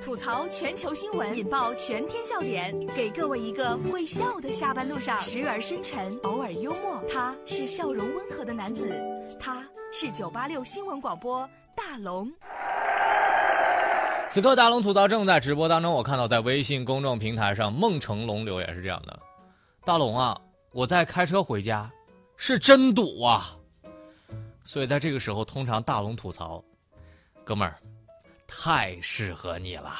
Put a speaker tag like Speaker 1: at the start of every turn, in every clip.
Speaker 1: 吐槽全球新闻，引爆全天笑点，给各位一个会笑的下班路上，时而深沉，偶尔幽默。他是笑容温和的男子，他是九八六新闻广播大龙。
Speaker 2: 此刻大龙吐槽正在直播当中，我看到在微信公众平台上，孟成龙留言是这样的：大龙啊，我在开车回家，是真堵啊。所以在这个时候，通常大龙吐槽，哥们儿，太适合你了。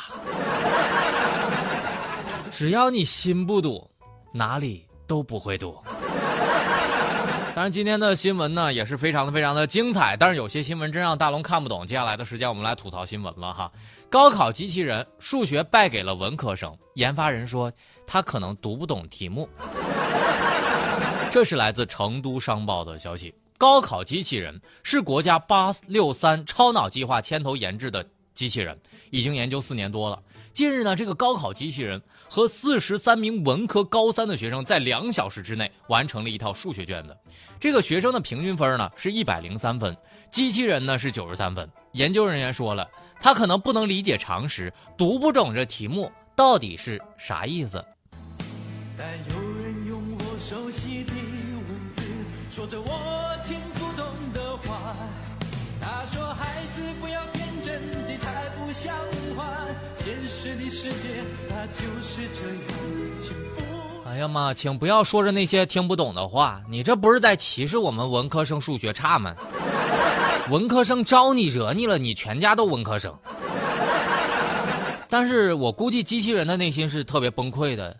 Speaker 2: 只要你心不堵，哪里都不会堵。当然，今天的新闻呢也是非常的非常的精彩，但是有些新闻真让大龙看不懂。接下来的时间，我们来吐槽新闻了哈。高考机器人数学败给了文科生，研发人说他可能读不懂题目。这是来自成都商报的消息。高考机器人是国家八六三超脑计划牵头研制的机器人，已经研究四年多了。近日呢，这个高考机器人和四十三名文科高三的学生在两小时之内完成了一套数学卷子。这个学生的平均分呢是一百零三分，机器人呢是九十三分。研究人员说了，他可能不能理解常识，读不懂这题目到底是啥意思。但有人用我熟悉的文字说着我太不像话。”现实的世界它就是这样，请不。哎呀妈，请不要说着那些听不懂的话，你这不是在歧视我们文科生数学差吗？文科生招你惹你了，你全家都文科生。但是我估计机器人的内心是特别崩溃的，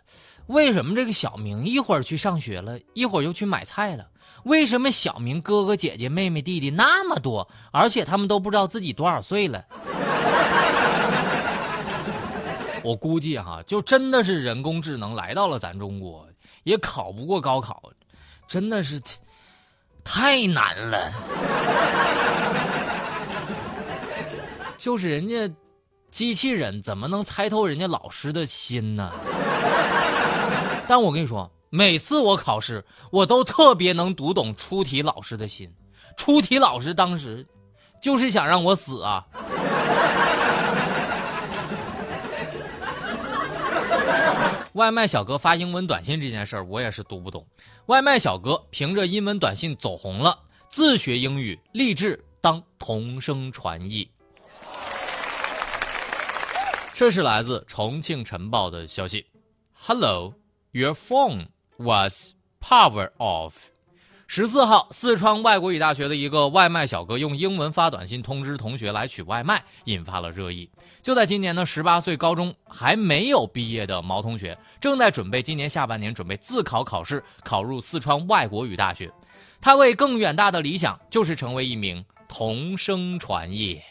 Speaker 2: 为什么这个小明一会儿去上学了，一会儿又去买菜了？为什么小明哥哥姐姐妹妹弟弟那么多，而且他们都不知道自己多少岁了？我估计哈，就真的是人工智能来到了咱中国，也考不过高考，真的是太难了。就是人家机器人怎么能猜透人家老师的心呢？但我跟你说，每次我考试，我都特别能读懂出题老师的心。出题老师当时就是想让我死啊。外卖小哥发英文短信这件事儿，我也是读不懂。外卖小哥凭着英文短信走红了，自学英语，立志当同声传译。这是来自重庆晨报的消息。Hello, your phone was power off. 十四号，四川外国语大学的一个外卖小哥用英文发短信通知同学来取外卖，引发了热议。就在今年呢，十八岁高中还没有毕业的毛同学，正在准备今年下半年准备自考考试，考入四川外国语大学。他为更远大的理想，就是成为一名同声传译。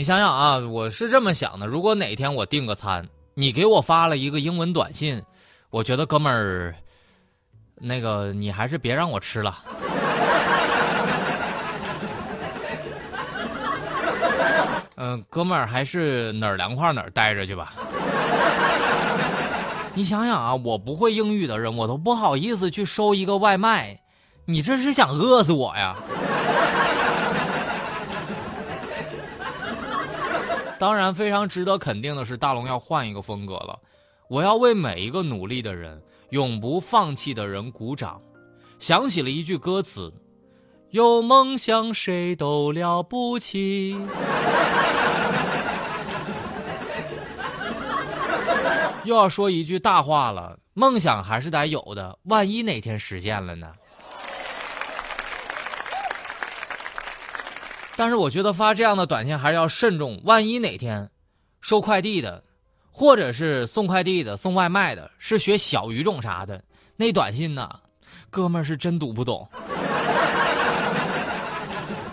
Speaker 2: 你想想啊，我是这么想的：如果哪天我订个餐，你给我发了一个英文短信，我觉得哥们儿，那个你还是别让我吃了。嗯，哥们儿还是哪儿凉快哪儿待着去吧。你想想啊，我不会英语的人，我都不好意思去收一个外卖，你这是想饿死我呀？当然，非常值得肯定的是，大龙要换一个风格了。我要为每一个努力的人、永不放弃的人鼓掌。想起了一句歌词：“有梦想谁都了不起。”又要说一句大话了：梦想还是得有的，万一哪天实现了呢？但是我觉得发这样的短信还是要慎重，万一哪天收快递的，或者是送快递的、送外卖的，是学小语种啥的，那短信呢，哥们儿是真读不懂。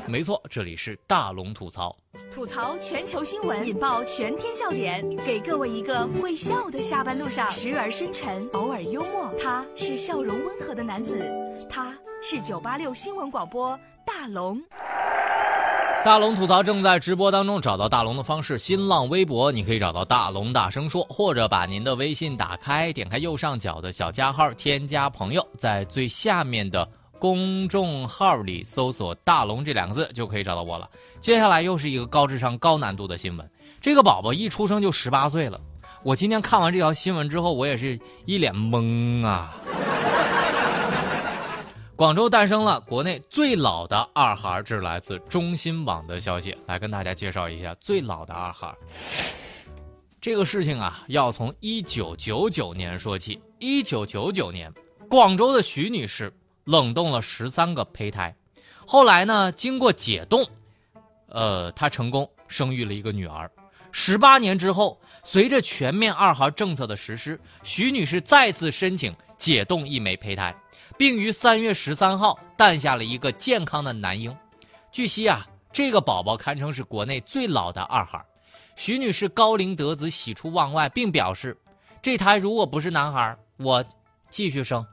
Speaker 2: 没错，这里是大龙吐槽，
Speaker 1: 吐槽全球新闻，引爆全天笑点，给各位一个会笑的下班路上，时而深沉，偶尔幽默。他是笑容温和的男子，他是九八六新闻广播大龙。
Speaker 2: 大龙吐槽正在直播当中，找到大龙的方式：新浪微博，你可以找到大龙大声说，或者把您的微信打开，点开右上角的小加号，添加朋友，在最下面的公众号里搜索“大龙”这两个字，就可以找到我了。接下来又是一个高智商、高难度的新闻，这个宝宝一出生就十八岁了。我今天看完这条新闻之后，我也是一脸懵啊。广州诞生了国内最老的二孩，这是来自中新网的消息，来跟大家介绍一下最老的二孩。这个事情啊，要从一九九九年说起。一九九九年，广州的徐女士冷冻了十三个胚胎，后来呢，经过解冻，呃，她成功生育了一个女儿。十八年之后，随着全面二孩政策的实施，徐女士再次申请解冻一枚胚胎。并于三月十三号诞下了一个健康的男婴。据悉啊，这个宝宝堪称是国内最老的二孩。徐女士高龄得子，喜出望外，并表示，这胎如果不是男孩，我继续生。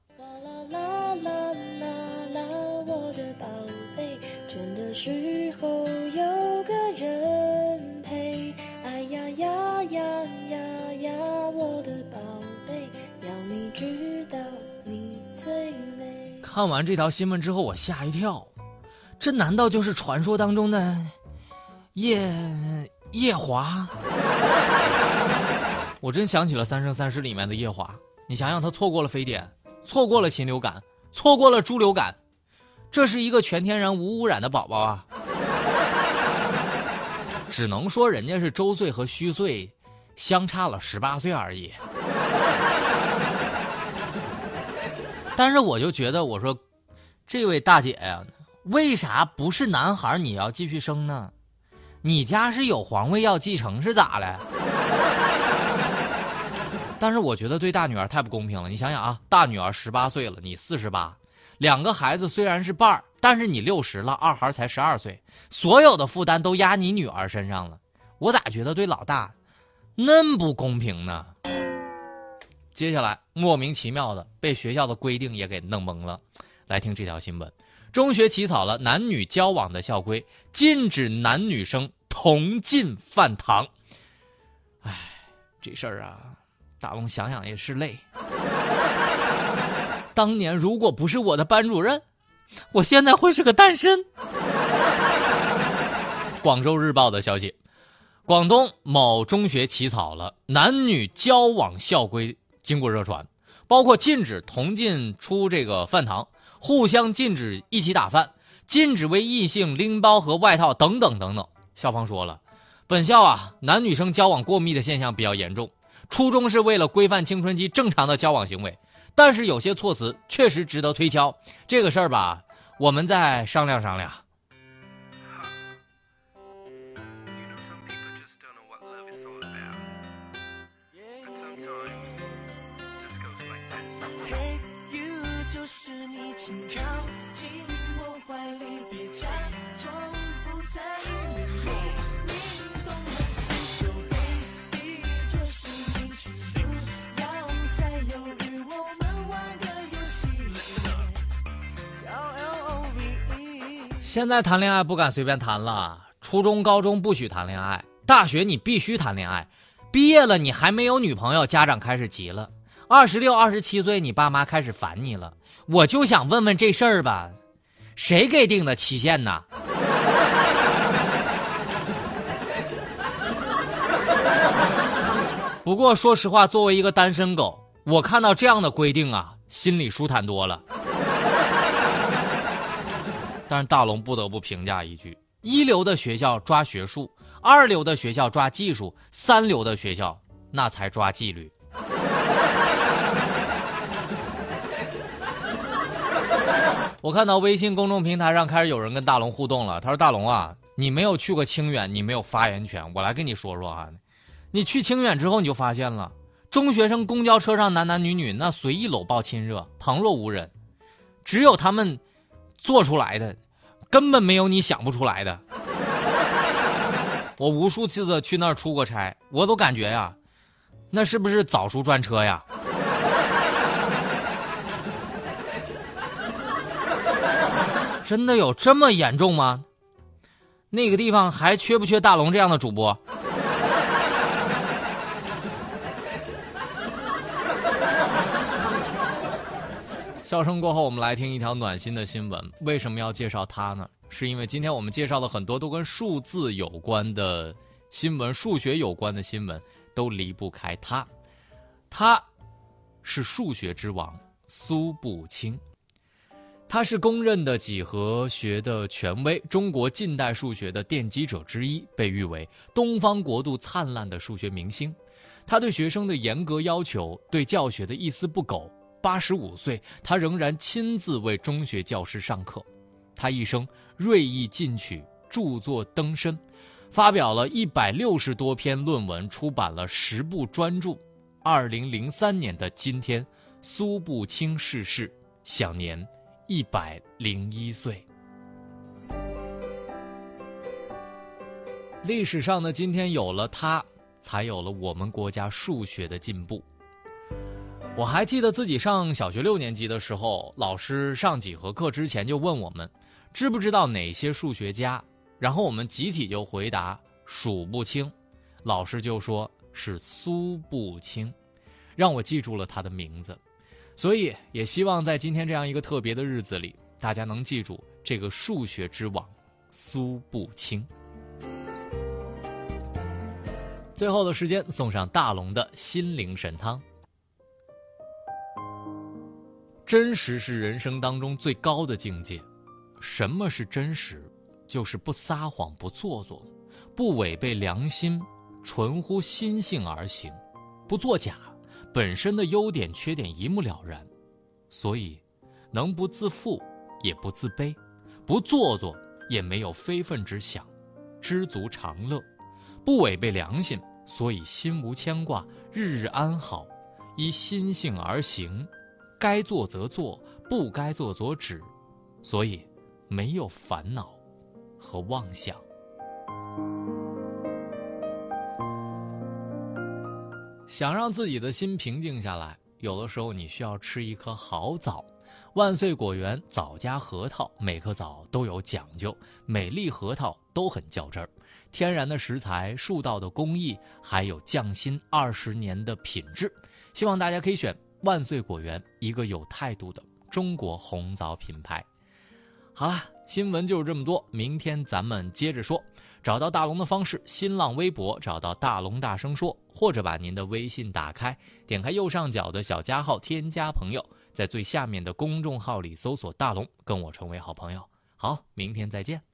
Speaker 2: 看完这条新闻之后，我吓一跳，这难道就是传说当中的夜夜华？我真想起了《三生三世》里面的夜华。你想想，他错过了非典，错过了禽流感，错过了猪流感，这是一个全天然无污染的宝宝啊！只能说人家是周岁和虚岁相差了十八岁而已。但是我就觉得，我说，这位大姐呀，为啥不是男孩你要继续生呢？你家是有皇位要继承是咋了？但是我觉得对大女儿太不公平了。你想想啊，大女儿十八岁了，你四十八，两个孩子虽然是伴儿，但是你六十了，二孩才十二岁，所有的负担都压你女儿身上了。我咋觉得对老大那么不公平呢？接下来莫名其妙的被学校的规定也给弄懵了，来听这条新闻：中学起草了男女交往的校规，禁止男女生同进饭堂。哎，这事儿啊，大龙想想也是累。当年如果不是我的班主任，我现在会是个单身。广州日报的消息：广东某中学起草了男女交往校规。经过热传，包括禁止同进出这个饭堂，互相禁止一起打饭，禁止为异性拎包和外套等等等等。校方说了，本校啊，男女生交往过密的现象比较严重，初衷是为了规范青春期正常的交往行为，但是有些措辞确实值得推敲。这个事儿吧，我们再商量商量。现在谈恋爱不敢随便谈了，初中、高中不许谈恋爱，大学你必须谈恋爱，毕业了你还没有女朋友，家长开始急了。二十六、二十七岁，你爸妈开始烦你了。我就想问问这事儿吧，谁给定的期限呢？不过说实话，作为一个单身狗，我看到这样的规定啊，心里舒坦多了。但是大龙不得不评价一句：一流的学校抓学术，二流的学校抓技术，三流的学校那才抓纪律。我看到微信公众平台上开始有人跟大龙互动了。他说：“大龙啊，你没有去过清远，你没有发言权。我来跟你说说啊，你去清远之后，你就发现了中学生公交车上男男女女那随意搂抱亲热，旁若无人，只有他们。”做出来的，根本没有你想不出来的。我无数次的去那儿出过差，我都感觉呀，那是不是早熟专车呀？真的有这么严重吗？那个地方还缺不缺大龙这样的主播？笑声过后，我们来听一条暖心的新闻。为什么要介绍它呢？是因为今天我们介绍的很多都跟数字有关的新闻、数学有关的新闻，都离不开它。他是数学之王苏步青，他是公认的几何学的权威，中国近代数学的奠基者之一，被誉为东方国度灿烂的数学明星。他对学生的严格要求，对教学的一丝不苟。八十五岁，他仍然亲自为中学教师上课。他一生锐意进取，著作登深，发表了一百六十多篇论文，出版了十部专著。二零零三年的今天，苏步青逝世，享年一百零一岁。历史上的今天有了他，才有了我们国家数学的进步。我还记得自己上小学六年级的时候，老师上几何课之前就问我们，知不知道哪些数学家？然后我们集体就回答数不清，老师就说是苏步青，让我记住了他的名字。所以也希望在今天这样一个特别的日子里，大家能记住这个数学之王苏步青。最后的时间，送上大龙的心灵神汤。真实是人生当中最高的境界。什么是真实？就是不撒谎、不做作，不违背良心，纯乎心性而行，不作假，本身的优点缺点一目了然。所以，能不自负，也不自卑，不做作，也没有非分之想，知足常乐，不违背良心，所以心无牵挂，日日安好，依心性而行。该做则做，不该做则止，所以没有烦恼和妄想。想让自己的心平静下来，有的时候你需要吃一颗好枣。万岁果园枣加核桃，每颗枣都有讲究，每粒核桃都很较真儿。天然的食材，树道的工艺，还有匠心二十年的品质。希望大家可以选。万岁果园，一个有态度的中国红枣品牌。好了，新闻就是这么多，明天咱们接着说。找到大龙的方式：新浪微博找到大龙大声说，或者把您的微信打开，点开右上角的小加号，添加朋友，在最下面的公众号里搜索“大龙”，跟我成为好朋友。好，明天再见。